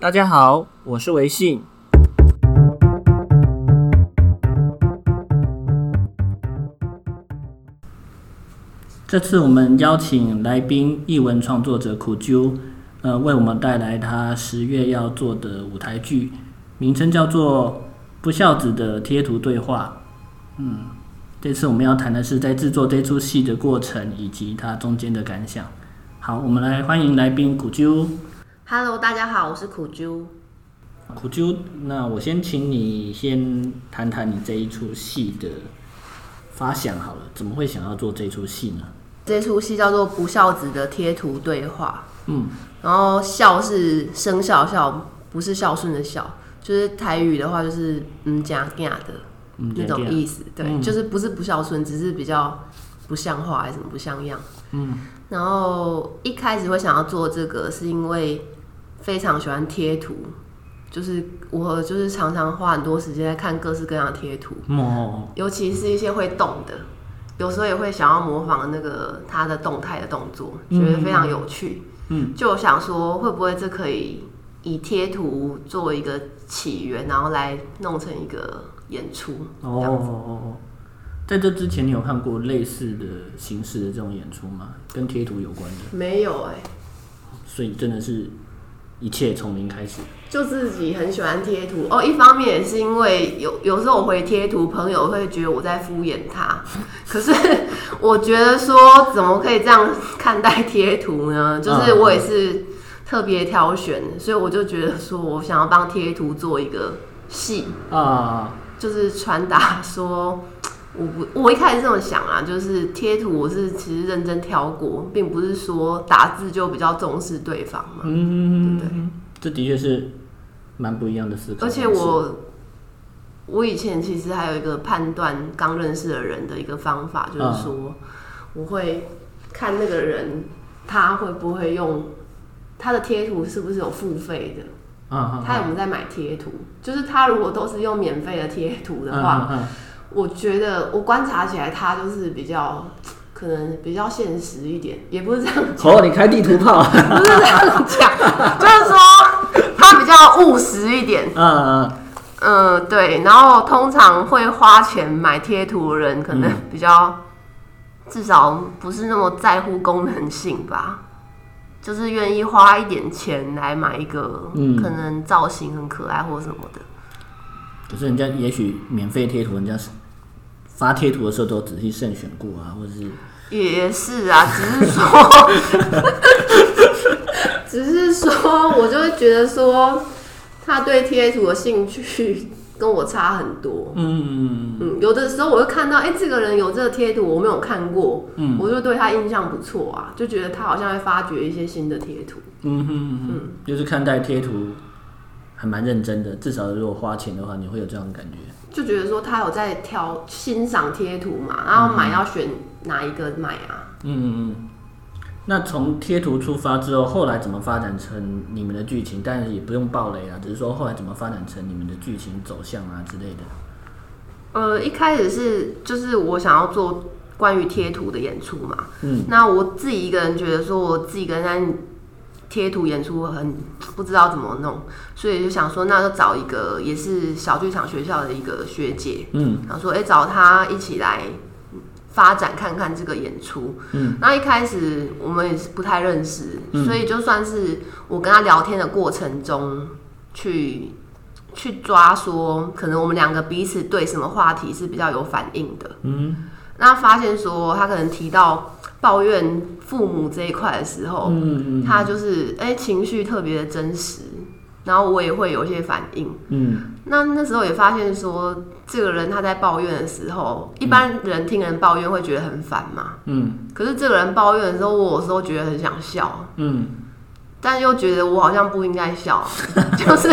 大家好，我是维信。这次我们邀请来宾译文创作者苦啾，呃，为我们带来他十月要做的舞台剧，名称叫做《不孝子的贴图对话》。嗯，这次我们要谈的是在制作这出戏的过程以及它中间的感想。好，我们来欢迎来宾古啾。Hello，大家好，我是苦啾。苦啾，那我先请你先谈谈你这一出戏的发想好了，怎么会想要做这出戏呢？这出戏叫做《不孝子的贴图对话》。嗯，然后孝是生肖孝，不是孝顺的孝，就是台语的话就是嗯讲讲的那种意思。对，嗯、就是不是不孝顺，只是比较不像话还是什么不像样。嗯，然后一开始会想要做这个，是因为非常喜欢贴图，就是我就是常常花很多时间在看各式各样的贴图，哦，尤其是一些会动的。有时候也会想要模仿那个他的动态的动作，觉得非常有趣。嗯，就想说会不会这可以以贴图作为一个起源，然后来弄成一个演出。哦哦哦，在这之前你有看过类似的形式的这种演出吗？跟贴图有关的？没有哎、欸。所以真的是。一切从零开始，就自己很喜欢贴图哦。一方面也是因为有有时候我回贴图，朋友会觉得我在敷衍他。可是我觉得说，怎么可以这样看待贴图呢？就是我也是特别挑选，所以我就觉得说我想要帮贴图做一个戏啊，就是传达说。我不，我一开始这么想啊，就是贴图我是其实认真挑过，并不是说打字就比较重视对方嘛。嗯，对，不，对，这的确是蛮不一样的思考。而且我，我以前其实还有一个判断刚认识的人的一个方法，就是说，我会看那个人他会不会用他的贴图是不是有付费的，他有没有在买贴图？就是他如果都是用免费的贴图的话。我觉得我观察起来，他就是比较 可能比较现实一点，也不是这样讲。哦，你开地图炮？不是这样讲，就是说他比较务实一点。嗯嗯嗯，对。然后通常会花钱买贴图的人，可能比较至少不是那么在乎功能性吧，就是愿意花一点钱来买一个可能造型很可爱或什么的。可是人家也许免费贴图，人家是发贴图的时候都仔细慎选过啊，或者是也是啊，只是说，只是说，我就会觉得说，他对贴图的兴趣跟我差很多。嗯嗯嗯，有的时候我会看到，哎、欸，这个人有这个贴图，我没有看过，嗯，我就对他印象不错啊，就觉得他好像会发掘一些新的贴图。嗯哼嗯嗯，就是看待贴图。还蛮认真的，至少如果花钱的话，你会有这样的感觉。就觉得说他有在挑欣赏贴图嘛，然后买要选哪一个买啊？嗯嗯嗯。那从贴图出发之后，后来怎么发展成你们的剧情？但是也不用爆雷啊，只是说后来怎么发展成你们的剧情走向啊之类的。呃，一开始是就是我想要做关于贴图的演出嘛。嗯。那我自己一个人觉得说，我自己一个人在。贴图演出很不知道怎么弄，所以就想说，那就找一个也是小剧场学校的一个学姐，嗯，然后说，哎、欸，找她一起来发展看看这个演出，嗯，那一开始我们也是不太认识，嗯、所以就算是我跟她聊天的过程中，去去抓说，可能我们两个彼此对什么话题是比较有反应的，嗯，那发现说她可能提到。抱怨父母这一块的时候，嗯他就是哎、欸、情绪特别的真实，然后我也会有一些反应，嗯，那那时候也发现说，这个人他在抱怨的时候，一般人听人抱怨会觉得很烦嘛，嗯，可是这个人抱怨的时候，我有时候觉得很想笑，嗯，但又觉得我好像不应该笑，就是，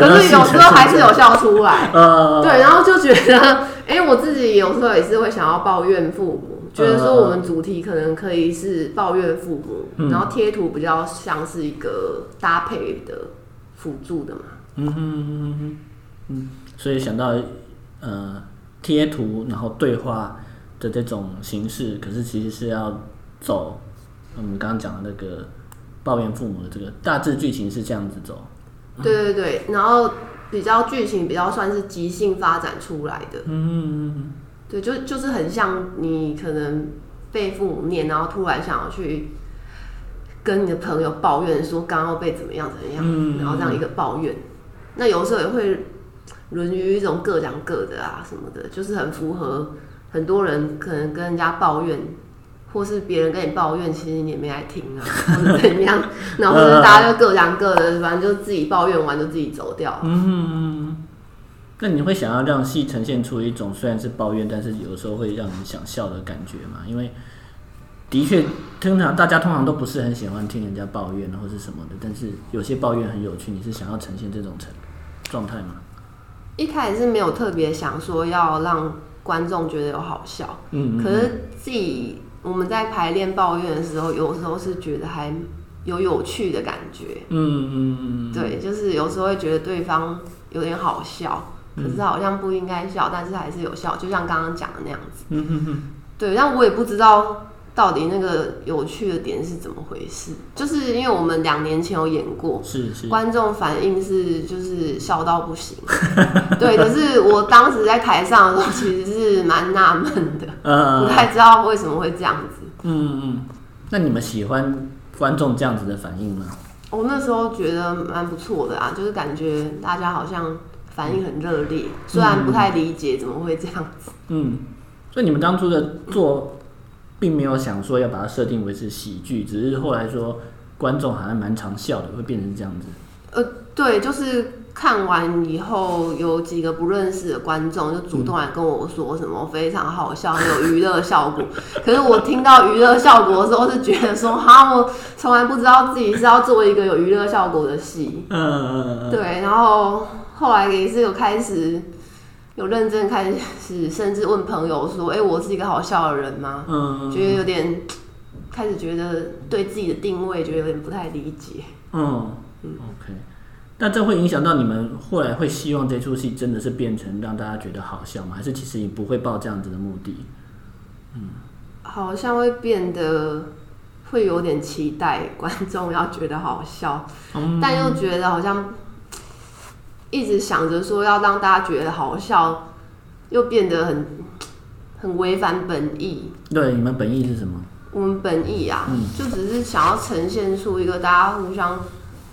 可是有时候还是有笑出来，呃，对，然后就觉得，哎、欸，我自己有时候也是会想要抱怨父母。觉得说我们主题可能可以是抱怨父母，嗯、然后贴图比较像是一个搭配的辅助的嘛。嗯哼嗯哼嗯嗯，所以想到呃贴图，然后对话的这种形式，可是其实是要走我们刚刚讲的那个抱怨父母的这个大致剧情是这样子走。对对对，然后比较剧情比较算是即兴发展出来的。嗯嗯嗯。对，就就是很像你可能被父母念，然后突然想要去跟你的朋友抱怨说刚刚被怎么样怎么样，嗯、然后这样一个抱怨。那有时候也会沦于一种各讲各的啊什么的，就是很符合很多人可能跟人家抱怨。或是别人跟你抱怨，其实你也没来听啊，或者怎么样，然后大家就各讲各的，反正就自己抱怨完就自己走掉。嗯嗯，那你会想要让戏呈现出一种虽然是抱怨，但是有时候会让你想笑的感觉吗？因为的确，通常大家通常都不是很喜欢听人家抱怨或是什么的，但是有些抱怨很有趣，你是想要呈现这种成状态吗？一开始是没有特别想说要让观众觉得有好笑，嗯，可是自己。我们在排练抱怨的时候，有时候是觉得还有有趣的感觉。嗯嗯嗯，对，就是有时候会觉得对方有点好笑，可是好像不应该笑，但是还是有笑，就像刚刚讲的那样子。嗯哼哼，对，但我也不知道。到底那个有趣的点是怎么回事？就是因为我们两年前有演过，是是，观众反应是就是笑到不行，对。可是我当时在台上的时候，其实是蛮纳闷的，嗯，不太知道为什么会这样子。嗯嗯，那你们喜欢观众这样子的反应吗？我那时候觉得蛮不错的啊，就是感觉大家好像反应很热烈，虽然不太理解怎么会这样子。嗯，所以你们当初的做。并没有想说要把它设定为是喜剧，只是后来说观众好像蛮常笑的，会变成这样子。呃，对，就是看完以后有几个不认识的观众就主动来跟我说什么非常好笑，很有娱乐效果。可是我听到娱乐效果的时候，是觉得说哈，我从来不知道自己是要做一个有娱乐效果的戏。嗯嗯嗯。对，然后后来也是有开始。有认真开始，甚至问朋友说：“哎、欸，我是一个好笑的人吗？”嗯，觉得有点开始觉得对自己的定位觉得有点不太理解。嗯嗯，OK，那这会影响到你们后来会希望这出戏真的是变成让大家觉得好笑吗？还是其实你不会抱这样子的目的？嗯，好像会变得会有点期待观众要觉得好笑，嗯、但又觉得好像。一直想着说要让大家觉得好笑，又变得很很违反本意。对，你们本意是什么？我们本意啊，嗯、就只是想要呈现出一个大家互相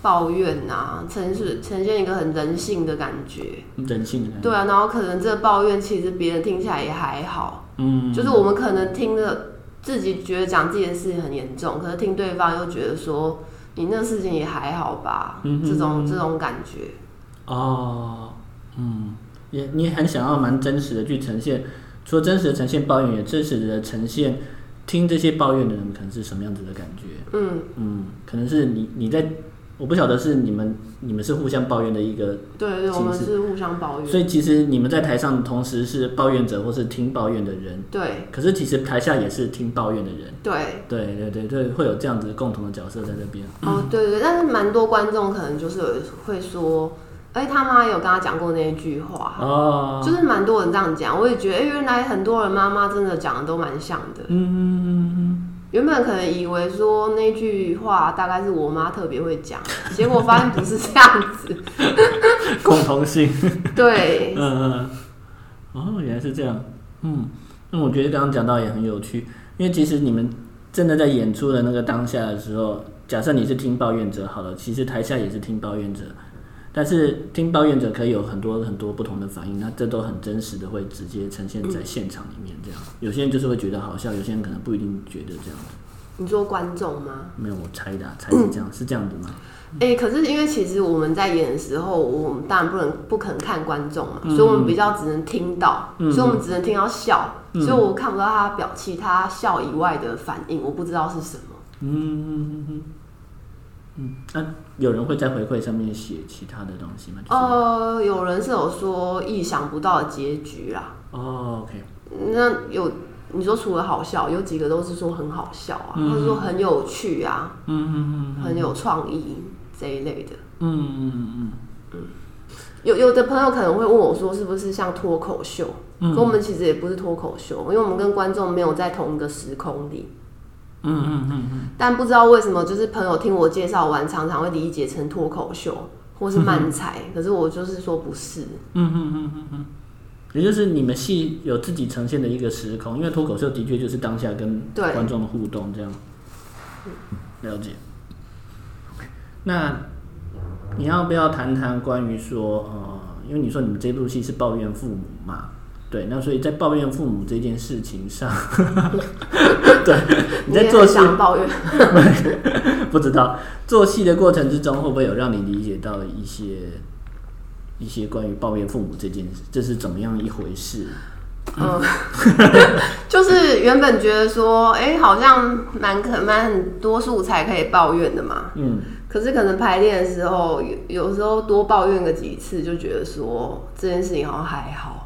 抱怨啊，呈现呈现一个很人性的感觉。人性的感觉。对啊，然后可能这个抱怨其实别人听起来也还好。嗯。就是我们可能听着自己觉得讲自己的事情很严重，可是听对方又觉得说你那事情也还好吧？这种这种感觉。哦，嗯，也你很想要蛮真实的去呈现，除了真实的呈现抱怨，也真实的呈现听这些抱怨的人可能是什么样子的感觉。嗯嗯，可能是你你在，我不晓得是你们你们是互相抱怨的一个，对对，我们是互相抱怨。所以其实你们在台上同时是抱怨者或是听抱怨的人，对。可是其实台下也是听抱怨的人，对对对对对，会有这样子共同的角色在这边。哦，对对，但是蛮多观众可能就是会说。哎，他妈有跟他讲过那一句话，哦，就是蛮多人这样讲，我也觉得，哎，原来很多人妈妈真的讲的都蛮像的。嗯。原本可能以为说那句话大概是我妈特别会讲，结果发现不是这样子。共同性。对。嗯嗯。哦，原来是这样。嗯，那我觉得刚刚讲到也很有趣，因为其实你们真的在演出的那个当下的时候，假设你是听抱怨者好了，其实台下也是听抱怨者。但是听抱怨者可以有很多很多不同的反应，那这都很真实的会直接呈现在现场里面。这样，有些人就是会觉得好笑，有些人可能不一定觉得这样。你说观众吗？没有，我猜的，猜是这样，嗯、是这样子吗？哎、欸，可是因为其实我们在演的时候，我们当然不能不可能看观众嘛，嗯、所以我们比较只能听到，嗯、所以我们只能听到笑，嗯、所以我看不到他表情他笑以外的反应，我不知道是什么。嗯嗯嗯嗯。嗯，那、啊、有人会在回馈上面写其他的东西吗？就是、呃，有人是有说意想不到的结局啦。哦，OK。那有你说除了好笑，有几个都是说很好笑啊，嗯、或者说很有趣啊，嗯嗯嗯，嗯很有创意这一类的。嗯嗯嗯嗯。有有的朋友可能会问我说，是不是像脱口秀？嗯。可我们其实也不是脱口秀，因为我们跟观众没有在同一个时空里。嗯嗯嗯嗯。但不知道为什么，就是朋友听我介绍完，常常会理解成脱口秀或是漫才，嗯、可是我就是说不是。嗯嗯嗯嗯嗯。也就是你们戏有自己呈现的一个时空，因为脱口秀的确就是当下跟观众的互动这样。了解。那你要不要谈谈关于说，呃，因为你说你们这部戏是抱怨父母嘛？对，那所以在抱怨父母这件事情上，对，你在做戏抱怨，不知道做戏的过程之中会不会有让你理解到一些一些关于抱怨父母这件事，这是怎么样一回事？嗯，就是原本觉得说，哎、欸，好像蛮可蛮很多素材可以抱怨的嘛，嗯，可是可能排练的时候有有时候多抱怨个几次，就觉得说这件事情好像还好。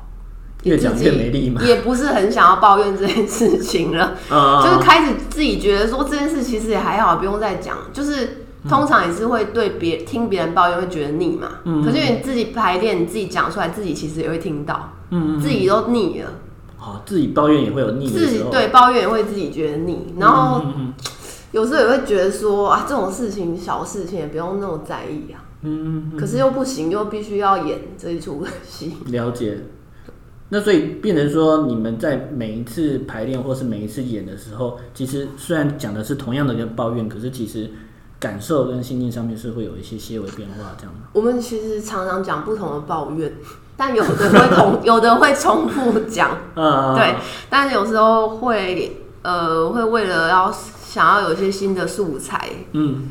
越讲越没力嘛，也不是很想要抱怨这件事情了，嗯、就是开始自己觉得说这件事其实也还好，不用再讲。就是通常也是会对别听别人抱怨会觉得腻嘛，嗯、可是你自己排练，你自己讲出来，自己其实也会听到，嗯，自己都腻了。哦，自己抱怨也会有腻，自己对抱怨也会自己觉得腻，然后有时候也会觉得说啊，这种事情小事情也不用那么在意啊，嗯，可是又不行，又必须要演这一出戏，了解。那所以变成说，你们在每一次排练或是每一次演的时候，其实虽然讲的是同样的一个抱怨，可是其实感受跟心境上面是会有一些些微变化，这样。我们其实常常讲不同的抱怨，但有的会同，有的会重复讲，嗯，对。但有时候会，呃，会为了要想要有一些新的素材，嗯。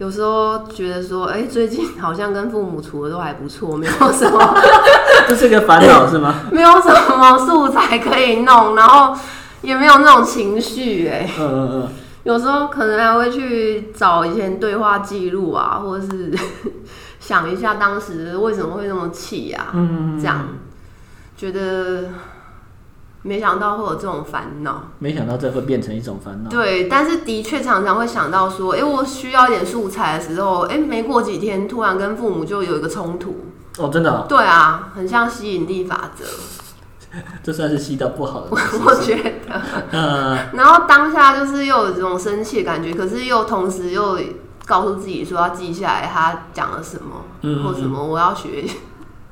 有时候觉得说，哎、欸，最近好像跟父母处的都还不错，没有什么，这是个烦恼是吗？没有什么素材可以弄，然后也没有那种情绪，哎，嗯嗯嗯，有时候可能还会去找以前对话记录啊，或者是 想一下当时为什么会那么气啊，嗯嗯嗯，这样觉得。没想到会有这种烦恼，没想到这会变成一种烦恼。对，但是的确常常会想到说，哎、欸，我需要一点素材的时候，哎、欸，没过几天，突然跟父母就有一个冲突。哦，真的、哦？对啊，很像吸引力法则。这算是吸到不好的。我觉得。嗯。然后当下就是又有这种生气的感觉，可是又同时又告诉自己说要记下来他讲了什么，嗯，嗯，或什么我要学，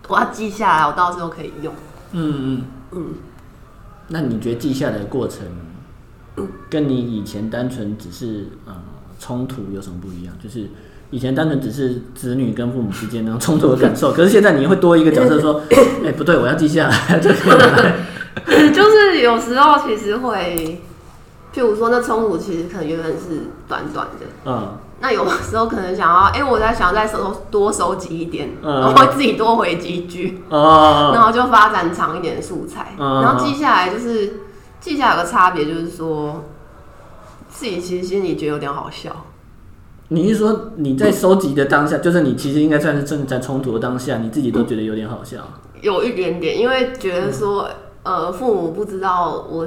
我要记下来，我到时候可以用。嗯嗯嗯。嗯那你觉得记下来的过程，跟你以前单纯只是呃冲突有什么不一样？就是以前单纯只是子女跟父母之间那种冲突的感受，可是现在你会多一个角色说，哎、欸、不对，我要记下来。就是有时候其实会，譬如说那冲突其实可能原本是短短的，嗯。那有的时候可能想要，哎、欸，我在想再收多收集一点，然后自己多回几句，然后就发展长一点的素材，然后记下来，就是记下来有个差别，就是说自己其实心里觉得有点好笑。你是说你在收集的当下，就是你其实应该算是正在冲突的当下，你自己都觉得有点好笑？有一点点，因为觉得说，呃，父母不知道我。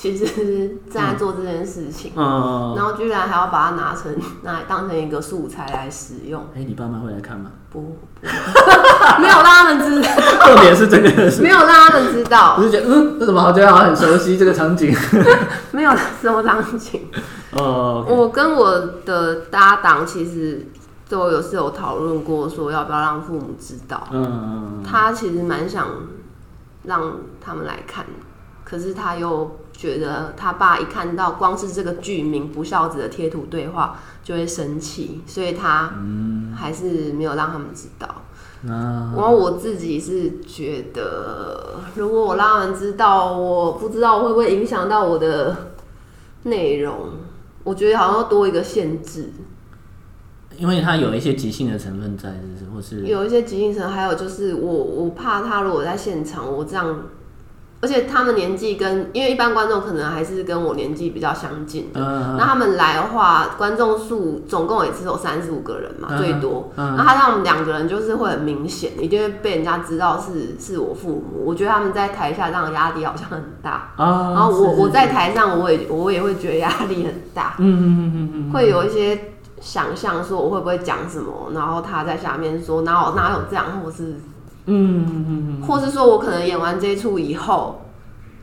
其实正在做这件事情，嗯，然后居然还要把它拿成拿来当成一个素材来使用。哎、欸，你爸妈会来看吗？不，不 没有让他们知道。重点是这个是，没有让他们知道。我就觉得，嗯，这怎么好像好像很熟悉这个场景？没有什么场景。哦，okay、我跟我的搭档其实都有是有讨论过，说要不要让父母知道。嗯，他其实蛮想让他们来看，可是他又。觉得他爸一看到光是这个剧名“不孝子”的贴图对话就会生气，所以他还是没有让他们知道。然后我自己是觉得，如果我让他们知道，我不知道会不会影响到我的内容。我觉得好像多一个限制，因为他有一些即兴的成分在，是不是？或是有一些即兴成分，还有就是我我怕他如果在现场，我这样。而且他们年纪跟，因为一般观众可能还是跟我年纪比较相近的，那、uh. 他们来的话，观众数总共也只有三十五个人嘛，uh. 最多。那、uh huh. 他让我们两个人就是会很明显，一定会被人家知道是是我父母。我觉得他们在台下这样压力好像很大，uh huh. 然后我我在台上我也我也会觉得压力很大，嗯会有一些想象说我会不会讲什么，然后他在下面说哪有哪有这样，或是。嗯嗯嗯，或是说我可能演完这一出以后，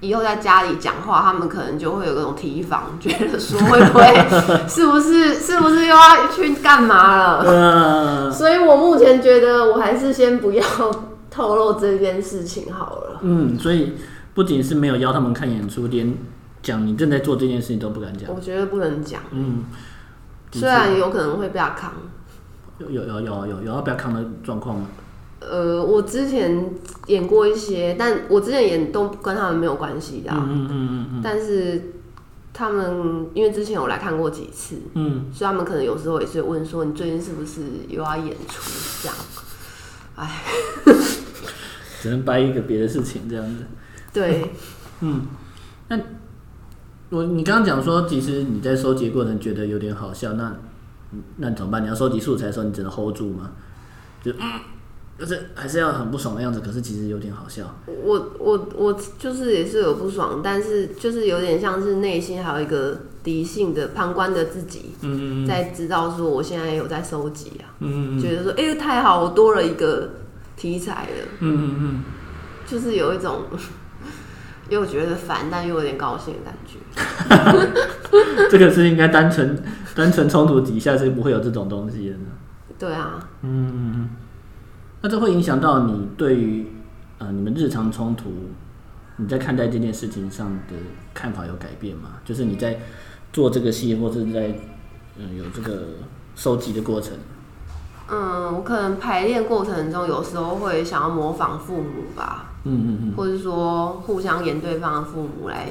以后在家里讲话，他们可能就会有各种提防，觉得说会不会 是不是是不是又要去干嘛了？所以我目前觉得我还是先不要透露这件事情好了。嗯，所以不仅是没有邀他们看演出，连讲你正在做这件事情都不敢讲。我觉得不能讲。嗯，虽然有可能会被他扛。有有有有有有要被他扛的状况吗？呃，我之前演过一些，但我之前演都跟他们没有关系的。嗯嗯嗯嗯。但是他们因为之前有来看过几次，嗯，所以他们可能有时候也是问说，你最近是不是又要演出这样？哎，只能掰一个别的事情这样子。对，嗯，那我你刚刚讲说，其实你在收集过程觉得有点好笑，那那怎么办？你要收集素材的时候，你只能 hold 住吗？就嗯。就是还是要很不爽的样子，可是其实有点好笑。我我我就是也是有不爽，但是就是有点像是内心还有一个理性的旁观的自己，嗯嗯，在知道说我现在有在收集啊，嗯嗯，觉得说哎、欸、太好，我多了一个题材了，嗯嗯嗯，就是有一种 又觉得烦，但又有点高兴的感觉。这个是应该单纯单纯冲突底下是不会有这种东西的呢。对啊，嗯嗯嗯。那这会影响到你对于呃你们日常冲突，你在看待这件事情上的看法有改变吗？就是你在做这个戏，或者是在嗯有这个收集的过程。嗯，我可能排练过程中有时候会想要模仿父母吧，嗯嗯嗯，或者说互相演对方的父母来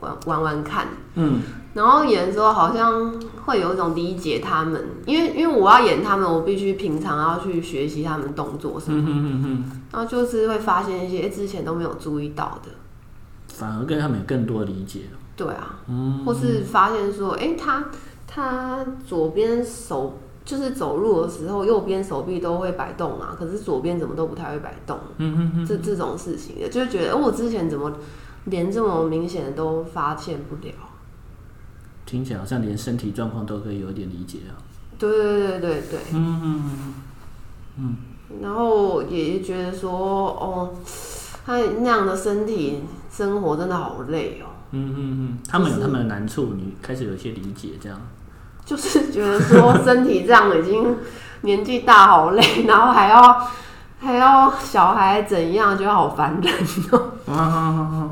玩玩玩看，嗯。然后演的时候好像会有一种理解他们，因为因为我要演他们，我必须平常要去学习他们动作什么，嗯嗯，然后就是会发现一些之前都没有注意到的，反而跟他们有更多理解。对啊，嗯，或是发现说，哎，他他左边手就是走路的时候，右边手臂都会摆动啊，可是左边怎么都不太会摆动，嗯嗯，这这种事情的，就觉得，哦，我之前怎么连这么明显的都发现不了。听起来好像连身体状况都可以有点理解啊。对对对对对。嗯嗯嗯。然后也觉得说，哦，他那样的身体生活真的好累哦。嗯嗯嗯。他们有他们的难处，你开始有一些理解，这样。就是觉得说身体这样已经年纪大好累，然后还要还要小孩怎样，觉得好烦人哦。啊啊啊啊！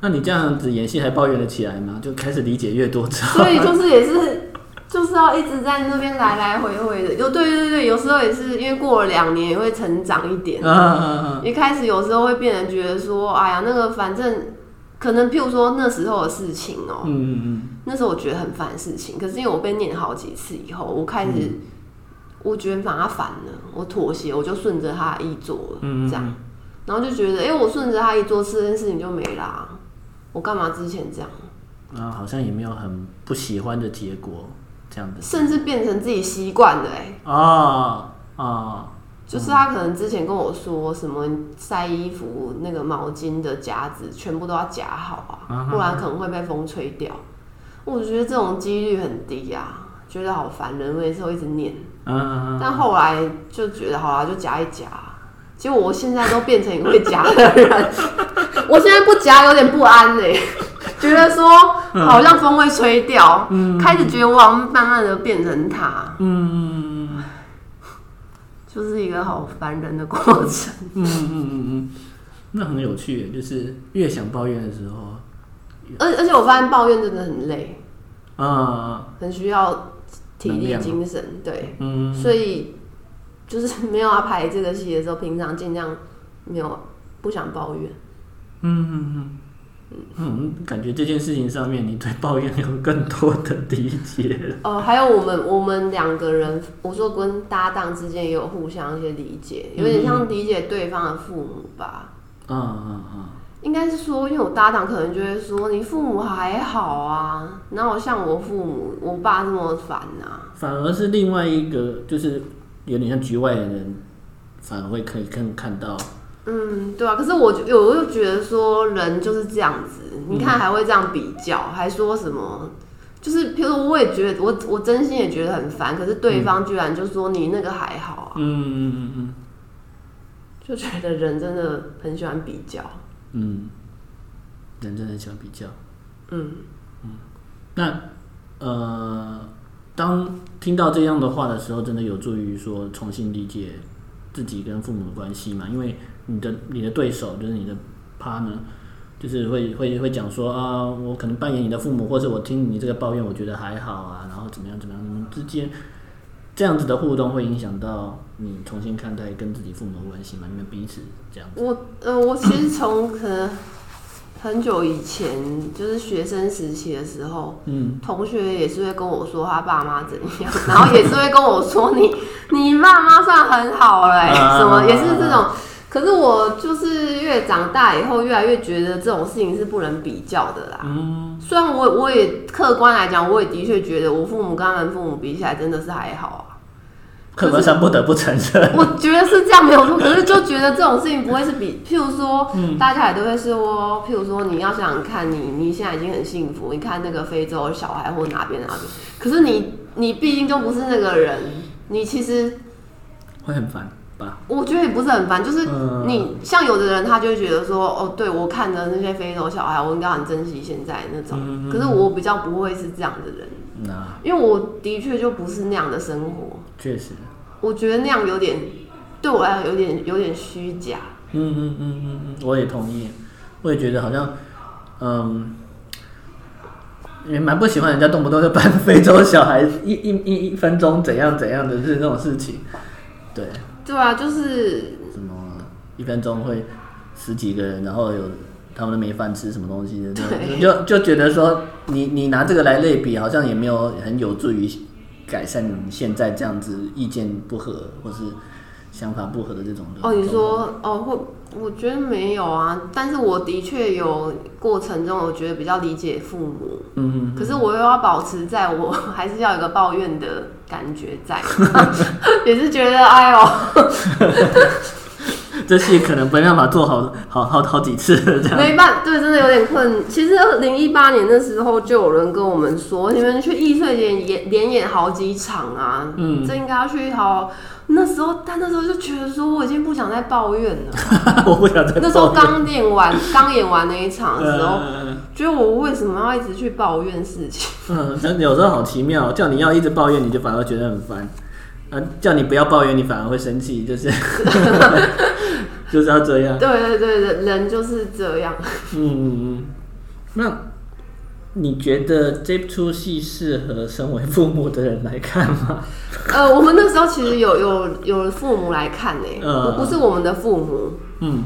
那你这样子演戏还抱怨得起来吗？就开始理解越多之后，所以就是也是就是要一直在那边来来回回的。有对对对，有时候也是因为过了两年也会成长一点。嗯嗯嗯。一开始有时候会变得觉得说，哎呀，那个反正可能譬如说那时候的事情哦、喔，嗯嗯嗯，那时候我觉得很烦的事情，可是因为我被念好几次以后，我开始我觉得反而烦了，我妥协，我就顺着他的意做了，嗯这样，然后就觉得，哎，我顺着他一做，这件事情就没啦。我干嘛之前这样？啊，好像也没有很不喜欢的结果，这样子，甚至变成自己习惯了哎、欸。啊啊，就是他可能之前跟我说什么晒衣服那个毛巾的夹子全部都要夹好啊，不然可能会被风吹掉。我觉得这种几率很低啊，觉得好烦人，我也是会一直念。嗯，但后来就觉得好啦，就夹一夹。结果我现在都变成一个会夹的人。我现在不夹有点不安呢、欸，觉得说好像风会吹掉，嗯、开始觉得我好像慢慢的变成他，嗯，就是一个好烦人的过程，嗯嗯嗯嗯，那很有趣，就是越想抱怨的时候，而而且我发现抱怨真的很累，啊，很需要体力精神，对，嗯，所以就是 没有要排这个戏的时候，平常尽量没有不想抱怨。嗯嗯嗯嗯，感觉这件事情上面，你对抱怨有更多的理解了。哦、呃，还有我们我们两个人，我说跟搭档之间也有互相一些理解，有点像理解对方的父母吧。嗯嗯嗯，应该是说，因为我搭档可能就会说，你父母还好啊，然后像我父母，我爸这么烦啊？反而是另外一个，就是有点像局外人，反而会可以更看到。嗯，对啊，可是我有我又觉得说人就是这样子，你看还会这样比较，嗯、还说什么？就是譬如说，我也觉得我我真心也觉得很烦，可是对方居然就说你那个还好啊。嗯嗯嗯嗯，就觉得人真的很喜欢比较。嗯，人真的很喜欢比较。嗯嗯，那呃，当听到这样的话的时候，真的有助于说重新理解自己跟父母的关系嘛？因为你的你的对手就是你的 partner，就是会会会讲说啊，我可能扮演你的父母，或者我听你这个抱怨，我觉得还好啊，然后怎么样怎么样，你们之间这样子的互动会影响到你重新看待跟自己父母的关系嘛？你们彼此这样子？我呃，我其实从可能。很久以前，就是学生时期的时候，嗯，同学也是会跟我说他爸妈怎样，然后也是会跟我说你 你爸妈算很好了，欸，什么也是这种。可是我就是越长大以后，越来越觉得这种事情是不能比较的啦。嗯，虽然我我也客观来讲，我也的确觉得我父母跟他们父母比起来，真的是还好。客观上不得不承认，我觉得是这样没有错。可是就觉得这种事情不会是比，譬如说，嗯、大家也都会说，譬如说，你要想想看你，你你现在已经很幸福，你看那个非洲小孩或哪边哪边，可是你你毕竟就不是那个人，你其实会很烦吧？我觉得也不是很烦，就是你像有的人，他就会觉得说，哦，对我看的那些非洲小孩，我应该很珍惜现在那种。嗯、可是我比较不会是这样的人，嗯、因为我的确就不是那样的生活，确实。我觉得那样有点，对我来讲有点有点虚假。嗯嗯嗯嗯嗯，我也同意。我也觉得好像，嗯，也蛮不喜欢人家动不动就搬非洲小孩，一一一一分钟怎样怎样的是那种事情。对。对啊，就是什么一分钟会十几个人，然后有他们都没饭吃，什么东西的，对就就觉得说你你拿这个来类比，好像也没有很有助于。改善你现在这样子意见不合或是想法不合的这种的哦，你说哦，会我觉得没有啊，但是我的确有过程中，我觉得比较理解父母，嗯，嗯，嗯，可是我又要保持在我 还是要有一个抱怨的感觉在，也是觉得哎呦。这戏可能没办法做好好好好几次这样。没办法，对，真的有点困。其实二零一八年的时候，就有人跟我们说，你们去艺穗连演连演好几场啊，嗯，这应该要去好。那时候，他那时候就觉得说，我已经不想再抱怨了。我不想再。那时候刚演完，刚演完那一场的时候，嗯、觉得我为什么要一直去抱怨事情？嗯，有时候好奇妙，叫你要一直抱怨，你就反而觉得很烦。啊，叫你不要抱怨，你反而会生气，就是 就是要这样。对对对，人人就是这样。嗯嗯嗯。那你觉得这出戏适合身为父母的人来看吗？呃，我们那时候其实有有有父母来看呢，呃，不是我们的父母。嗯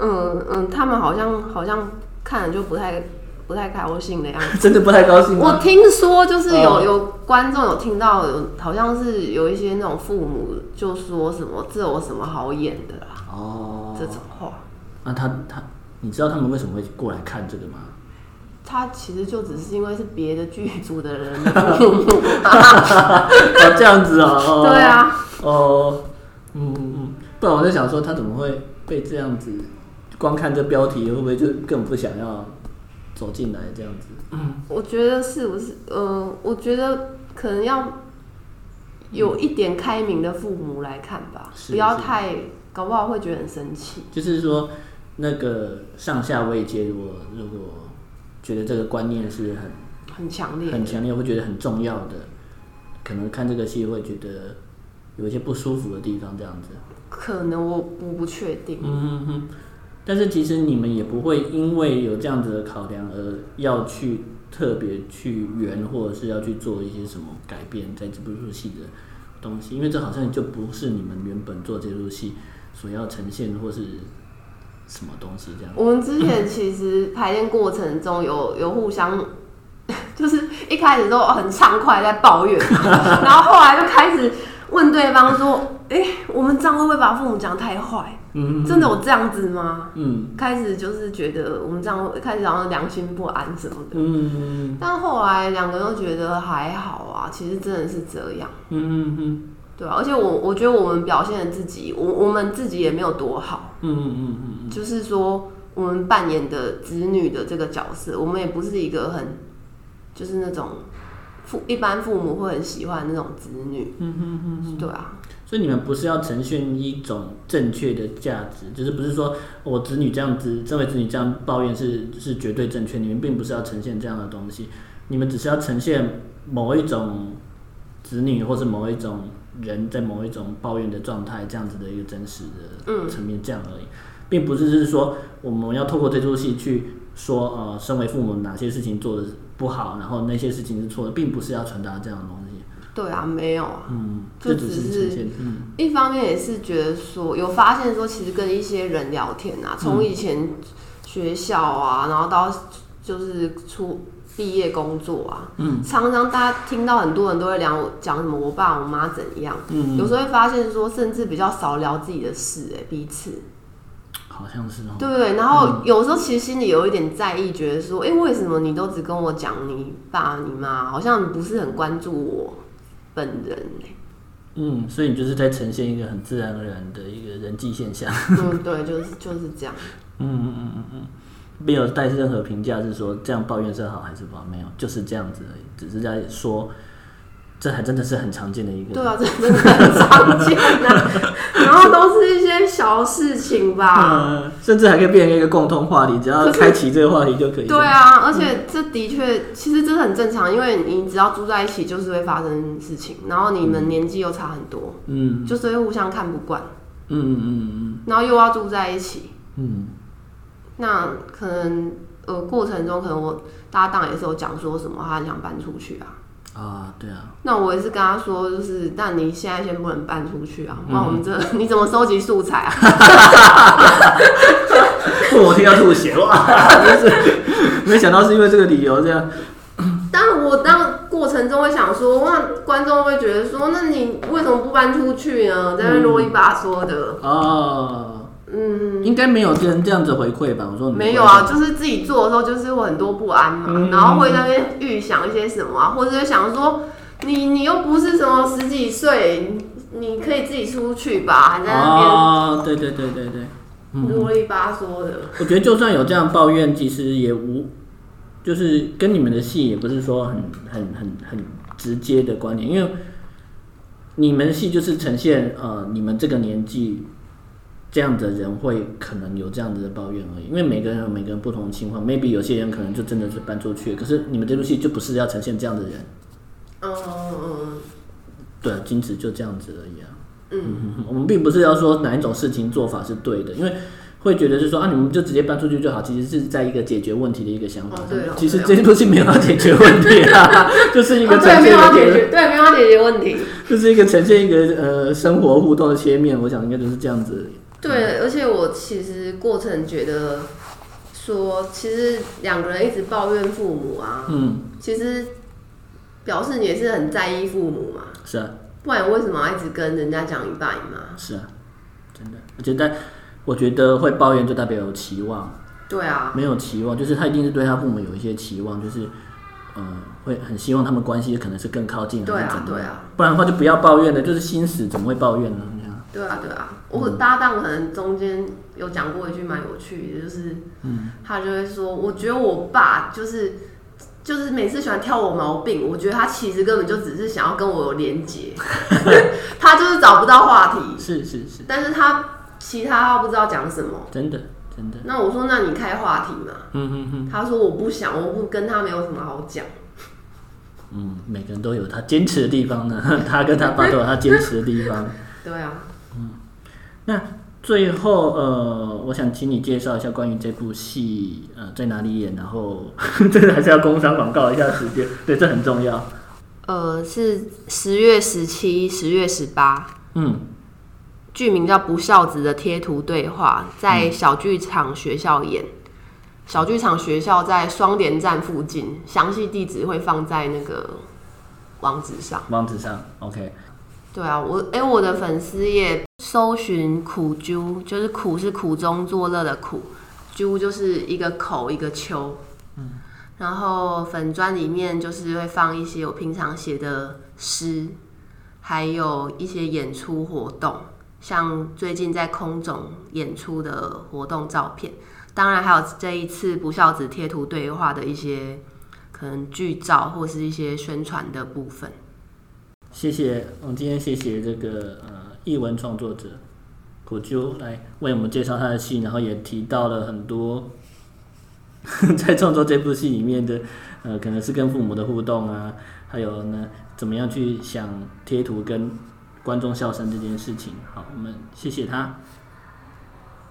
嗯嗯，他们好像好像看了就不太。不太高兴的样子，真的不太高兴。我听说就是有有观众有听到有，好像是有一些那种父母就说什么这有什么好演的啦？哦，这种话。那他他，你知道他们为什么会过来看这个吗？他其实就只是因为是别的剧组的人。哦，这样子哦。对啊。哦，嗯嗯嗯。不然我在想说，他怎么会被这样子？光看这标题，会不会就更不想要？走进来这样子，嗯，我觉得是不是？呃，我觉得可能要有一点开明的父母来看吧，嗯、不要太，搞不好会觉得很生气。就是说，那个上下位阶，如果如果觉得这个观念是很很强烈、很强烈，会觉得很重要的，可能看这个戏会觉得有一些不舒服的地方，这样子。可能我不不确定。嗯哼哼。但是其实你们也不会因为有这样子的考量而要去特别去圆，或者是要去做一些什么改变在这部戏的东西，因为这好像就不是你们原本做这出戏所要呈现或是什么东西这样。我们之前其实排练过程中有有互相，就是一开始都很畅快在抱怨，然后后来就开始问对方说：“哎、我们这样会不会把父母讲太坏？”嗯，真的有这样子吗？嗯，开始就是觉得我们这样，开始好像良心不安什么的。嗯嗯，但后来两个人都觉得还好啊，其实真的是这样。嗯嗯嗯，对啊，而且我我觉得我们表现的自己，我我们自己也没有多好。嗯嗯嗯嗯，就是说我们扮演的子女的这个角色，我们也不是一个很，就是那种父一般父母会很喜欢那种子女。嗯嗯嗯，对啊。所以你们不是要呈现一种正确的价值，就是不是说我子女这样子，这位子女这样抱怨是是绝对正确，你们并不是要呈现这样的东西，你们只是要呈现某一种子女或是某一种人在某一种抱怨的状态，这样子的一个真实的层面这样而已，并不是是说我们要透过这出戏去说呃，身为父母哪些事情做的不好，然后那些事情是错的，并不是要传达这样的东西。对啊，没有啊，嗯，就只是一方面也是觉得说有发现说，其实跟一些人聊天啊，从以前学校啊，然后到就是出毕业工作啊，嗯，常常大家听到很多人都会聊讲什么我爸我妈怎样，嗯，有时候会发现说，甚至比较少聊自己的事，哎，彼此，好像是哦，对不对？然后有时候其实心里有一点在意，觉得说，哎，为什么你都只跟我讲你爸你妈，好像不是很关注我。本人嗯，所以你就是在呈现一个很自然而然的一个人际现象。嗯，对，就是就是这样。嗯嗯嗯嗯嗯，没有带任何评价，是说这样抱怨是好还是不好？没有，就是这样子而已，只是在说。这还真的是很常见的一个，对啊，这真的很常见啊。然后都是一些小事情吧，嗯，甚至还可以变成一个共同话题，只要开启这个话题就可以。对啊，而且这的确，其实这很正常，因为你只要住在一起，就是会发生事情。然后你们年纪又差很多，嗯，就是会互相看不惯，嗯嗯嗯嗯，然后又要住在一起，嗯，那可能呃过程中，可能我搭档也是有讲说什么，他很想搬出去啊。啊，对啊。那我也是跟他说，就是，但你现在先不能搬出去啊，不然我们这你怎么收集素材啊？我听到吐血哇！就是没想到是因为这个理由这样。但我当过程中会想说，哇观众会觉得说，那你为什么不搬出去呢？在那啰里吧嗦的。哦。嗯，应该没有人这样子回馈吧？我说没有啊，就是自己做的时候，就是会很多不安嘛，嗯、然后会在那边预想一些什么啊，或者是想说，你你又不是什么十几岁，你可以自己出去吧？还在那边哦，对对对对对，啰里吧嗦的。我觉得就算有这样抱怨，其实也无，就是跟你们的戏也不是说很很很很直接的关联，因为你们的戏就是呈现呃，你们这个年纪。这样的人会可能有这样子的抱怨而已，因为每个人有每个人不同的情况，maybe 有些人可能就真的是搬出去，可是你们这部戏就不是要呈现这样的人。嗯嗯嗯。对，金子就这样子而已啊。嗯，我们并不是要说哪一种事情做法是对的，因为会觉得是说啊，你们就直接搬出去就好，其实是在一个解决问题的一个想法上。对。其实这部戏没有要解决问题啊，就是一个呈现没有要解决，对，没有要解决问题，就是一个呈现一个呃生活互动的切面，我想应该就是这样子。对，而且我其实过程觉得说，其实两个人一直抱怨父母啊，嗯，其实表示你也是很在意父母嘛。是啊，不然为什么要一直跟人家讲你爸你妈？是啊，真的，我觉得，我觉得会抱怨就代表有期望。对啊，没有期望，就是他一定是对他父母有一些期望，就是嗯、呃，会很希望他们关系可能是更靠近，对啊，对啊，不然的话就不要抱怨了，就是心死怎么会抱怨呢？对啊，对啊，我搭档可能中间有讲过一句蛮有趣的，就是，他就会说，我觉得我爸就是，就是每次喜欢挑我毛病，我觉得他其实根本就只是想要跟我有连结，他就是找不到话题，是是是，但是他其他他不知道讲什么，真的真的。那我说，那你开话题嘛，嗯嗯嗯，他说我不想，我不跟他没有什么好讲。嗯，每个人都有他坚持的地方呢，他跟他爸都有他坚持的地方，对啊。嗯，那最后呃，我想请你介绍一下关于这部戏呃在哪里演，然后这个还是要工商广告一下时间，对，这很重要。呃，是十月十七、十月十八，嗯，剧名叫《不孝子的贴图对话》，在小剧场学校演。嗯、小剧场学校在双连站附近，详细地址会放在那个网址上。网址上，OK。对啊，我哎、我的粉丝页搜寻苦啾，就是苦是苦中作乐的苦，啾就是一个口一个秋，嗯，然后粉专里面就是会放一些我平常写的诗，还有一些演出活动，像最近在空总演出的活动照片，当然还有这一次不孝子贴图对话的一些可能剧照或是一些宣传的部分。谢谢，我们今天谢谢这个呃译文创作者古啾来为我们介绍他的戏，然后也提到了很多 在创作这部戏里面的，呃，可能是跟父母的互动啊，还有呢，怎么样去想贴图跟观众笑声这件事情。好，我们谢谢他。